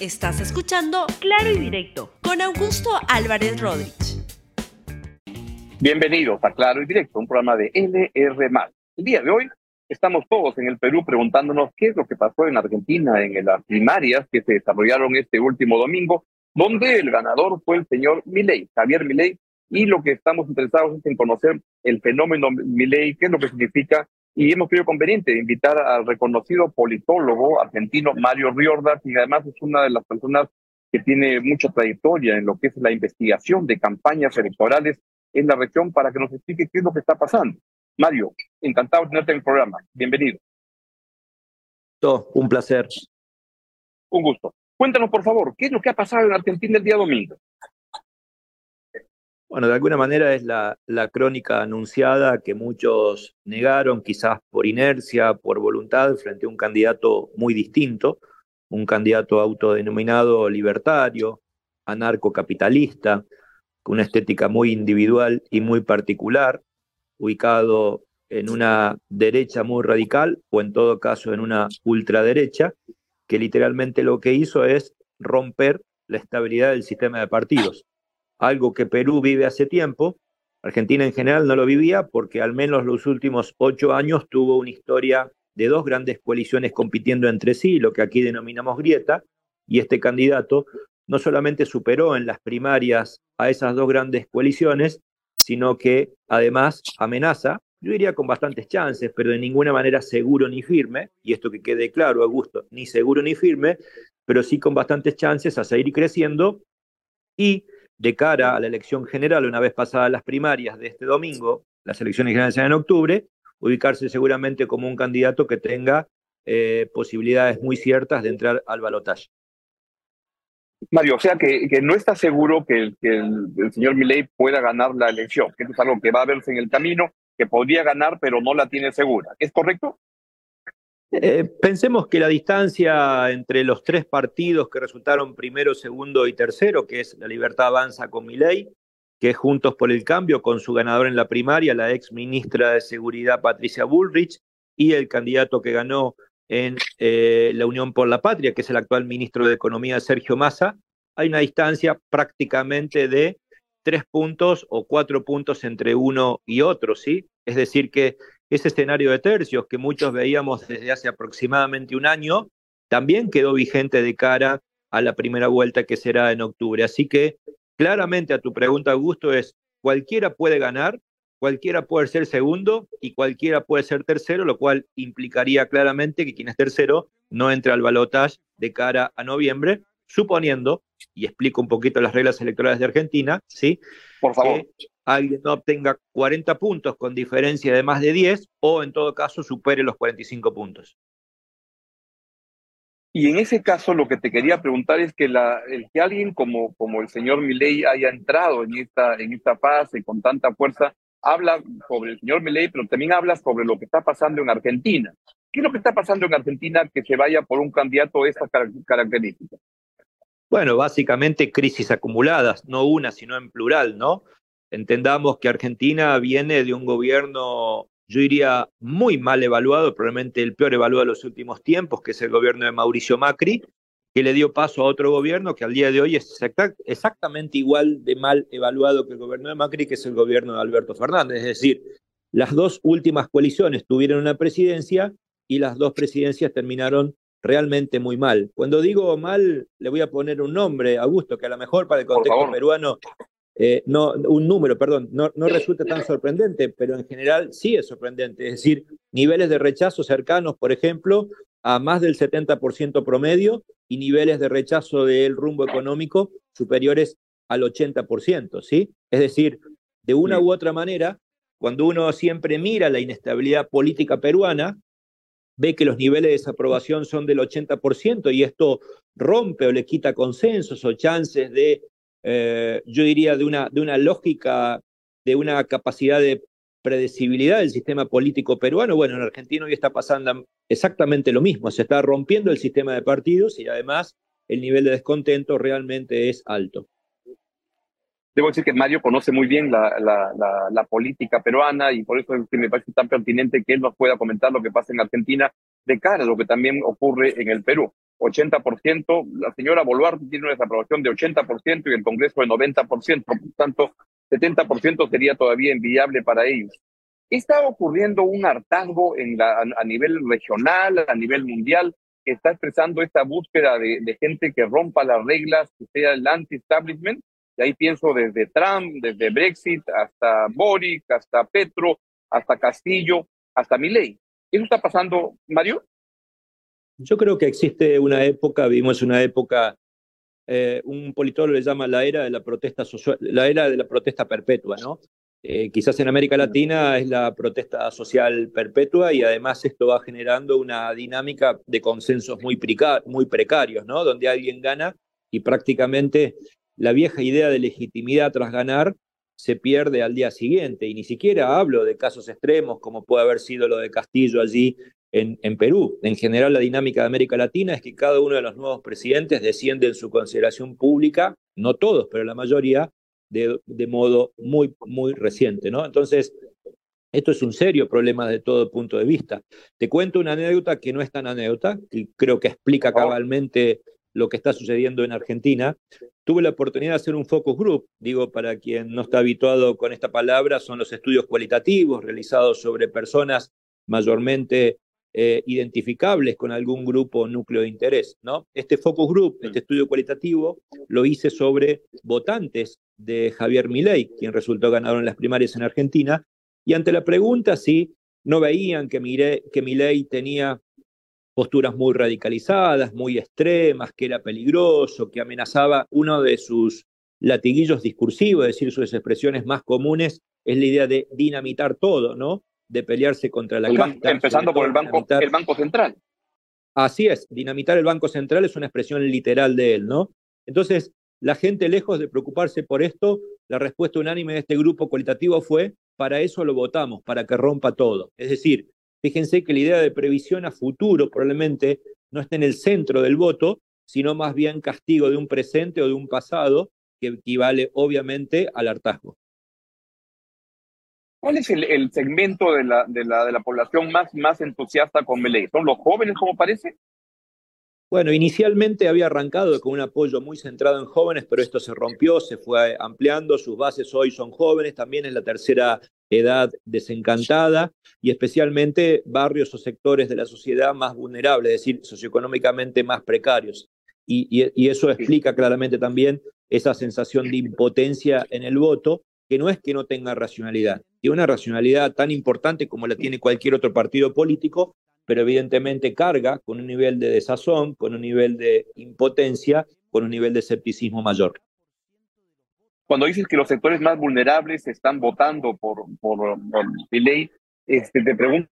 Estás escuchando Claro y Directo con Augusto Álvarez Rodríguez. Bienvenidos a Claro y Directo, un programa de LR. El día de hoy estamos todos en el Perú preguntándonos qué es lo que pasó en Argentina en las primarias que se desarrollaron este último domingo, donde el ganador fue el señor Milei, Javier Milei, y lo que estamos interesados es en conocer el fenómeno Milei, qué es lo que significa y hemos creído conveniente invitar al reconocido politólogo argentino Mario Riorda, que además es una de las personas que tiene mucha trayectoria en lo que es la investigación de campañas electorales en la región para que nos explique qué es lo que está pasando. Mario, encantado de tenerte en el programa. Bienvenido. Un placer. Un gusto. Cuéntanos, por favor, ¿qué es lo que ha pasado en Argentina el día domingo? Bueno, de alguna manera es la, crónica anunciada que muchos negaron, quizás por inercia, por voluntad, frente a un candidato muy distinto, un candidato autodenominado libertario, anarcocapitalista, con una estética muy individual y muy particular, ubicado en una derecha muy radical o en todo caso en una ultraderecha, que literalmente lo que hizo es romper la estabilidad del sistema de partidos algo que Perú vive hace tiempo. Argentina en general no lo vivía porque al menos los últimos ocho años tuvo una historia de dos grandes coaliciones compitiendo entre sí, lo que aquí denominamos grieta, y este candidato no solamente superó en las primarias a esas dos grandes coaliciones, sino que además amenaza, yo diría con bastantes chances, pero de ninguna manera seguro ni firme, y esto que quede claro, Augusto, ni seguro ni firme, pero sí con bastantes chances a seguir creciendo y de cara a la elección general, una vez pasadas las primarias de este domingo, las elecciones generales serán en octubre, ubicarse seguramente como un candidato que tenga eh, posibilidades muy ciertas de entrar al balotaje. Mario, o sea que, que no está seguro que, el, el, señor Milei pueda ganar la elección, que es algo que va a verse en el camino, que podría ganar, pero no la tiene segura. ¿Es correcto? Eh, pensemos que la distancia entre los tres partidos que resultaron primero, segundo y tercero, que es la Libertad Avanza con Milei, que es Juntos por el Cambio, con su ganador en la primaria, la ex ministra de Seguridad Patricia Bullrich, y el candidato que ganó en eh, la Unión por la Patria, que es el actual ministro de Economía Sergio Massa, hay una distancia prácticamente de tres puntos o cuatro puntos entre uno y otro, ¿sí? Es decir, que ese escenario de tercios que muchos veíamos desde hace aproximadamente un año, también quedó vigente de cara a la primera vuelta que será en octubre. Así que claramente a tu pregunta, Augusto, es cualquiera puede ganar, cualquiera puede ser segundo y cualquiera puede ser tercero, lo cual implicaría claramente que quien es tercero no entre al balotaje de cara a noviembre, suponiendo, y explico un poquito las reglas electorales de Argentina, ¿sí? Por favor alguien no obtenga 40 puntos con diferencia de más de 10 o en todo caso supere los 45 puntos. Y en ese caso lo que te quería preguntar es que, la, el que alguien como, como el señor Milei haya entrado en esta, en esta fase con tanta fuerza, habla sobre el señor Milei, pero también habla sobre lo que está pasando en Argentina. ¿Qué es lo que está pasando en Argentina que se vaya por un candidato de estas características? Bueno, básicamente crisis acumuladas, no una, sino en plural, ¿no? Entendamos que Argentina viene de un gobierno, yo diría, muy mal evaluado, probablemente el peor evaluado de los últimos tiempos, que es el gobierno de Mauricio Macri, que le dio paso a otro gobierno que al día de hoy es exactamente igual de mal evaluado que el gobierno de Macri, que es el gobierno de Alberto Fernández. Es decir, las dos últimas coaliciones tuvieron una presidencia y las dos presidencias terminaron realmente muy mal. Cuando digo mal, le voy a poner un nombre, Augusto, que a lo mejor para el contexto peruano eh, no, un número, perdón, no, no resulta tan sorprendente, pero en general sí es sorprendente. Es decir, niveles de rechazo cercanos, por ejemplo, a más del 70% promedio y niveles de rechazo del rumbo económico superiores al 80%, ¿sí? Es decir, de una u otra manera, cuando uno siempre mira la inestabilidad política peruana, ve que los niveles de desaprobación son del 80% y esto rompe o le quita consensos o chances de eh, yo diría, de una, de una lógica, de una capacidad de predecibilidad del sistema político peruano. Bueno, en Argentina hoy está pasando exactamente lo mismo, se está rompiendo el sistema de partidos y además el nivel de descontento realmente es alto. Debo decir que Mario conoce muy bien la, la, la, política peruana y por eso es que me parece tan pertinente que él nos pueda comentar lo que pasa en Argentina de cara a lo que también ocurre en el Perú. 80%. La señora Boluarte tiene una desaprobación de 80% y el Congreso de 90%. Por tanto, 70% sería todavía inviable para ellos. ¿Está ocurriendo un hartazgo en la, a nivel regional, a nivel mundial, que está expresando esta búsqueda de, de gente que rompa las reglas, que sea el anti-establishment? Y ahí pienso desde Trump, desde Brexit, hasta Boric, hasta Petro, hasta Castillo, hasta Milei. ¿Eso está pasando, Mario? Yo creo que existe una época, vimos una época, eh, un politólogo le llama la era de la protesta social, la era de la protesta perpetua, ¿no? Eh, quizás en América Latina es la protesta social perpetua y además esto va generando una dinámica de consensos muy, muy precarios, ¿no? Donde alguien gana y prácticamente la vieja idea de legitimidad tras ganar se pierde al día siguiente. Y ni siquiera hablo de casos extremos como puede haber sido lo de Castillo allí en, en, Perú. En general, la dinámica de América Latina es que cada uno de los nuevos presidentes desciende en su consideración pública, no todos, pero la mayoría, de, de modo muy, muy reciente. ¿no? Entonces, esto es un serio problema de todo punto de vista. Te cuento una anécdota que no es tan anécdota, que creo que explica cabalmente lo que está sucediendo en Argentina. Tuve la oportunidad de hacer un focus group, digo, para quien no está habituado con esta palabra, son los estudios cualitativos realizados sobre personas mayormente eh, identificables con algún grupo o núcleo de interés. ¿no? Este focus group, este estudio cualitativo, lo hice sobre votantes de Javier Milei, quien resultó ganador en las primarias en Argentina, y ante la pregunta si no veían que, Milei, que Milei tenía posturas muy radicalizadas, muy extremas, que era peligroso, que amenazaba uno de sus latiguillos discursivos, es decir, sus expresiones más comunes, es la idea de dinamitar todo, ¿no? De pelearse contra la casta. Empezando por el banco, el banco Central. Así es, dinamitar el Banco Central es una expresión literal de él, ¿no? Entonces, la gente, lejos de preocuparse por esto, la respuesta unánime de este grupo cualitativo fue, para eso lo votamos, para que rompa todo. Es decir, Fíjense que la idea de previsión a futuro probablemente no está en el centro del voto, sino más bien castigo de un presente o de un pasado que equivale obviamente al hartazgo. ¿Cuál es el, segmento de la, de, la, de la población más, más entusiasta con Meley? ¿Son los jóvenes, como parece? Bueno, inicialmente había arrancado con un apoyo muy centrado en jóvenes, pero esto se rompió, se fue ampliando, sus bases hoy son jóvenes, también es la tercera edad desencantada y especialmente barrios o sectores de la sociedad más vulnerables, es decir, socioeconómicamente más precarios. Y, eso explica claramente también esa sensación de impotencia en el voto, que no es que no tenga racionalidad, tiene una racionalidad tan importante como la tiene cualquier otro partido político, pero evidentemente carga con un nivel de desazón, con un nivel de impotencia, con un nivel de escepticismo mayor. Cuando dices que los sectores más vulnerables están votando por, por, ley, este, te pregunto,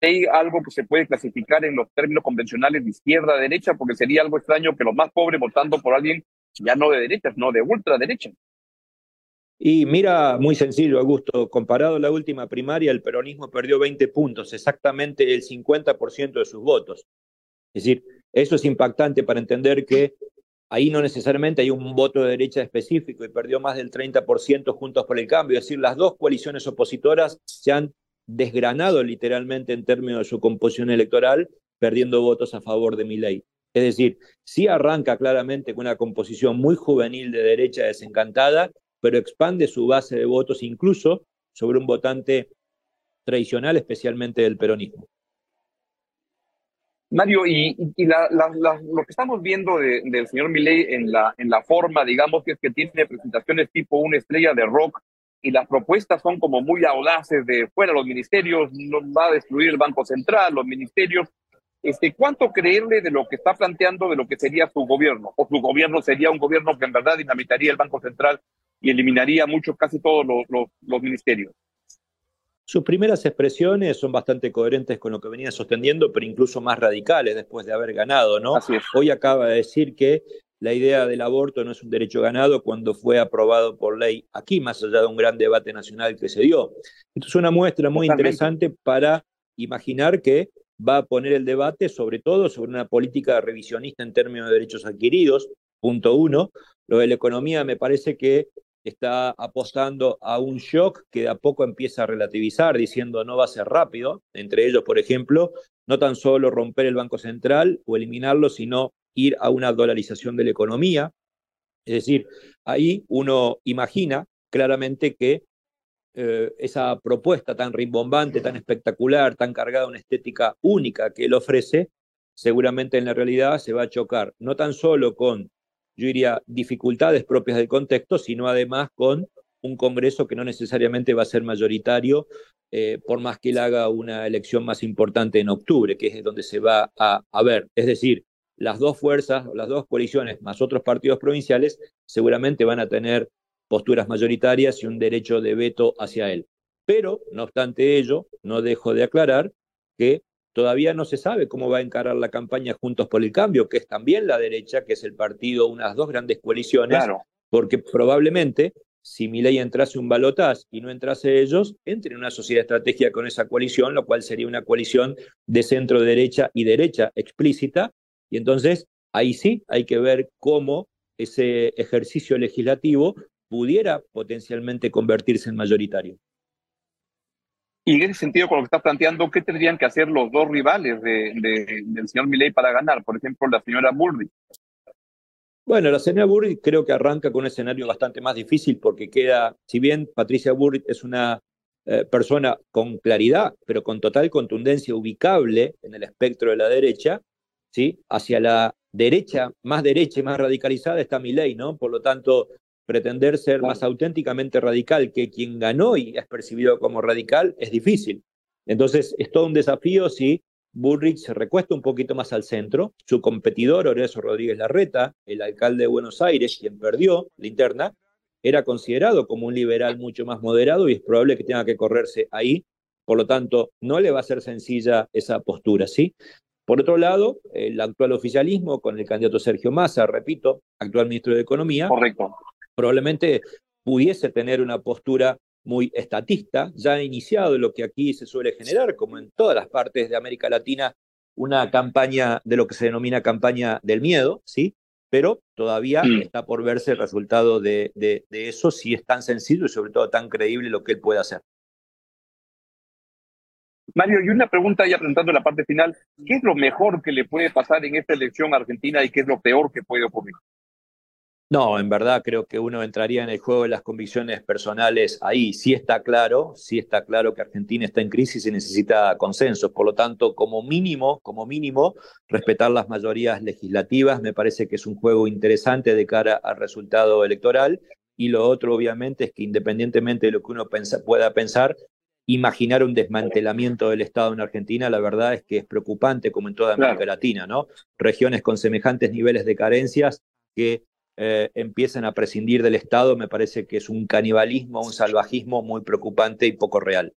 ¿hay algo que se puede clasificar en los términos convencionales de izquierda-derecha? Porque sería algo extraño que los más pobres votando por alguien ya no de derecha, no de ultraderecha. Y mira, muy sencillo, Augusto, comparado a la última primaria, el peronismo perdió 20 puntos, exactamente el 50% de sus votos. Es decir, eso es impactante para entender que ahí no necesariamente hay un voto de derecha específico y perdió más del 30% juntos por el cambio. Es decir, las dos coaliciones opositoras se han desgranado literalmente en términos de su composición electoral, perdiendo votos a favor de mi ley. Es decir, sí arranca claramente con una composición muy juvenil de derecha desencantada, pero expande su base de votos incluso sobre un votante tradicional, especialmente del peronismo. Mario, y, lo que estamos viendo del señor Milei en la, la forma, digamos, que es que tiene presentaciones tipo una estrella de rock y las propuestas son como muy audaces de fuera los ministerios, no va a destruir el Banco Central, los ministerios. Este, ¿Cuánto creerle de lo que está planteando de lo que sería su gobierno? ¿O su gobierno sería un gobierno que en verdad dinamitaría el Banco Central y eliminaría mucho, casi todos los ministerios? Sus primeras expresiones son bastante coherentes con lo que venía sosteniendo, pero incluso más radicales después de haber ganado, ¿no? Hoy acaba de decir que la idea del aborto no es un derecho ganado cuando fue aprobado por ley aquí, más allá de un gran debate nacional que se dio. Esto es una muestra muy interesante para imaginar que va a poner el debate sobre todo sobre una política revisionista en términos de derechos adquiridos, punto uno. Lo de la economía me parece que está apostando a un shock que de a poco empieza a relativizar, diciendo no va a ser rápido. Entre ellos, por ejemplo, no tan solo romper el Banco Central o eliminarlo, sino ir a una dolarización de la economía. Es decir, ahí uno imagina claramente que eh, esa propuesta tan rimbombante, tan espectacular, tan cargada de una estética única que él ofrece, seguramente en la realidad se va a chocar no tan solo con, yo diría, dificultades propias del contexto, sino además con un Congreso que no necesariamente va a ser mayoritario, eh, por más que él haga una elección más importante en octubre, que es donde se va a, a ver. Es decir, las dos fuerzas, las dos coaliciones, más otros partidos provinciales, seguramente van a tener posturas mayoritarias y un derecho de veto hacia él. Pero, no obstante ello, no dejo de aclarar que todavía no se sabe cómo va a encarar la campaña Juntos por el Cambio, que es también la derecha, que es el partido, unas dos grandes coaliciones, porque probablemente si Milei entrase un balotaz y no entrase ellos, entre en una sociedad estratégica con esa coalición, lo cual sería una coalición de centro derecha y derecha explícita, y entonces ahí sí hay que ver cómo ese ejercicio legislativo pudiera potencialmente convertirse en mayoritario. Y en ese sentido, con lo que estás planteando, ¿qué tendrían que hacer los dos rivales de, del señor Milei para ganar? Por ejemplo, la señora Burri. Bueno, la señora Burri creo que arranca con un escenario bastante más difícil porque queda, si bien Patricia Burri es una eh, persona con claridad, pero con total contundencia ubicable en el espectro de la derecha, ¿sí? hacia la derecha, más derecha y más radicalizada está Milei, ¿no? Por lo tanto, pretender ser más auténticamente radical que quien ganó y es percibido como radical es difícil. Entonces, es todo un desafío si Bullrich se recuesta un poquito más al centro. Su competidor, Horacio Rodríguez Larreta, el alcalde de Buenos Aires, quien perdió la interna, era considerado como un liberal mucho más moderado y es probable que tenga que correrse ahí. Por lo tanto, no le va a ser sencilla esa postura, ¿sí? Por otro lado, el actual oficialismo con el candidato Sergio Massa, repito, actual ministro de Economía, Correcto probablemente pudiese tener una postura muy estatista, ya ha iniciado lo que aquí se suele generar, como en todas las partes de América Latina, una campaña de lo que se denomina campaña del miedo, ¿sí? Pero todavía mm. está por verse el resultado de, de, eso, si es tan sencillo y sobre todo tan creíble lo que él puede hacer. Mario, y una pregunta ya presentando la parte final, ¿qué es lo mejor que le puede pasar en esta elección argentina y qué es lo peor que puede ocurrir? No, en verdad creo que uno entraría en el juego de las convicciones personales ahí. Sí está claro, sí está claro que Argentina está en crisis y necesita consensos. Por lo tanto, como mínimo, como mínimo, respetar las mayorías legislativas me parece que es un juego interesante de cara al resultado electoral. Y lo otro, obviamente, es que independientemente de lo que uno pueda pensar, imaginar un desmantelamiento del Estado en Argentina, la verdad es que es preocupante, como en toda América Latina, ¿no? Regiones con semejantes niveles de carencias que eh, empiecen a prescindir del Estado, me parece que es un canibalismo, un salvajismo muy preocupante y poco real.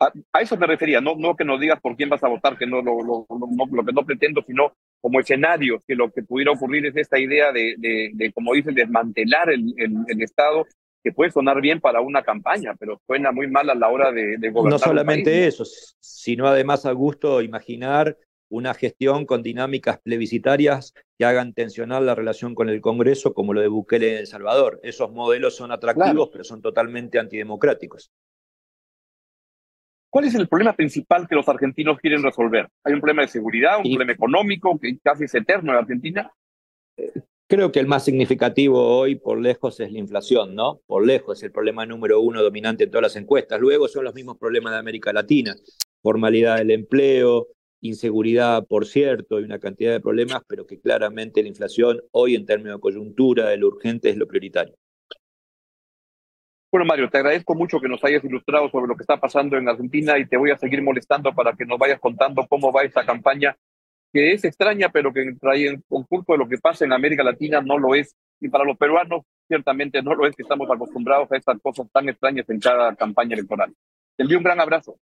A, eso me refería, no, no que nos digas por quién vas a votar, que no lo, lo, lo, que no pretendo, sino como escenario, que lo que pudiera ocurrir es esta idea de, de, como dicen, desmantelar el, el, Estado, que puede sonar bien para una campaña, pero suena muy mal a la hora de, de gobernar. No solamente eso, sino además a gusto imaginar una gestión con dinámicas plebiscitarias que hagan tensionar la relación con el Congreso, como lo de Bukele en El Salvador. Esos modelos son atractivos, pero son totalmente antidemocráticos. ¿Cuál es el problema principal que los argentinos quieren resolver? ¿Hay un problema de seguridad, un problema económico que casi es eterno en Argentina? Creo que el más significativo hoy, por lejos, es la inflación, ¿no? Por lejos es el problema número uno dominante en todas las encuestas. Luego son los mismos problemas de América Latina. Formalidad del empleo, inseguridad, por cierto, y una cantidad de problemas, pero que claramente la inflación hoy en términos de coyuntura, de lo urgente, es lo prioritario. Bueno, Mario, te agradezco mucho que nos hayas ilustrado sobre lo que está pasando en Argentina y te voy a seguir molestando para que nos vayas contando cómo va esta campaña, que es extraña, pero que en conjunto de lo que pasa en América Latina no lo es. Y para los peruanos, ciertamente no lo es, que estamos acostumbrados a estas cosas tan extrañas en cada campaña electoral. Te envío un gran abrazo.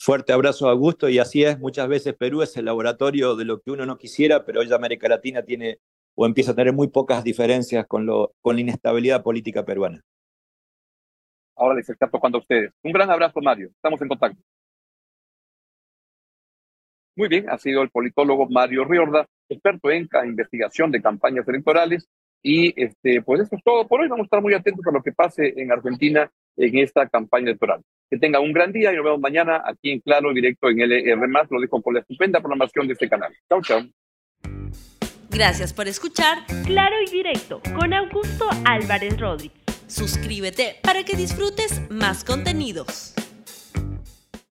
Fuerte abrazo, Augusto, y así es, muchas veces Perú es el laboratorio de lo que uno no quisiera, pero hoy América Latina tiene o empieza a tener muy pocas diferencias con, lo, con la inestabilidad política peruana. Ahora les está tocando a ustedes. Un gran abrazo, Mario. Estamos en contacto. Muy bien, ha sido el politólogo Mario Riorda, experto en investigación de campañas electorales. Y este, pues eso es todo por hoy. Vamos a estar muy atentos a lo que pase en Argentina en esta campaña electoral. Que tenga un gran día y nos vemos mañana aquí en Claro Directo en LR+. Lo dejo con la estupenda programación de este canal. Chao, chao. Gracias por escuchar Claro y Directo con Augusto Álvarez Rodríguez. Suscríbete para que disfrutes más contenidos.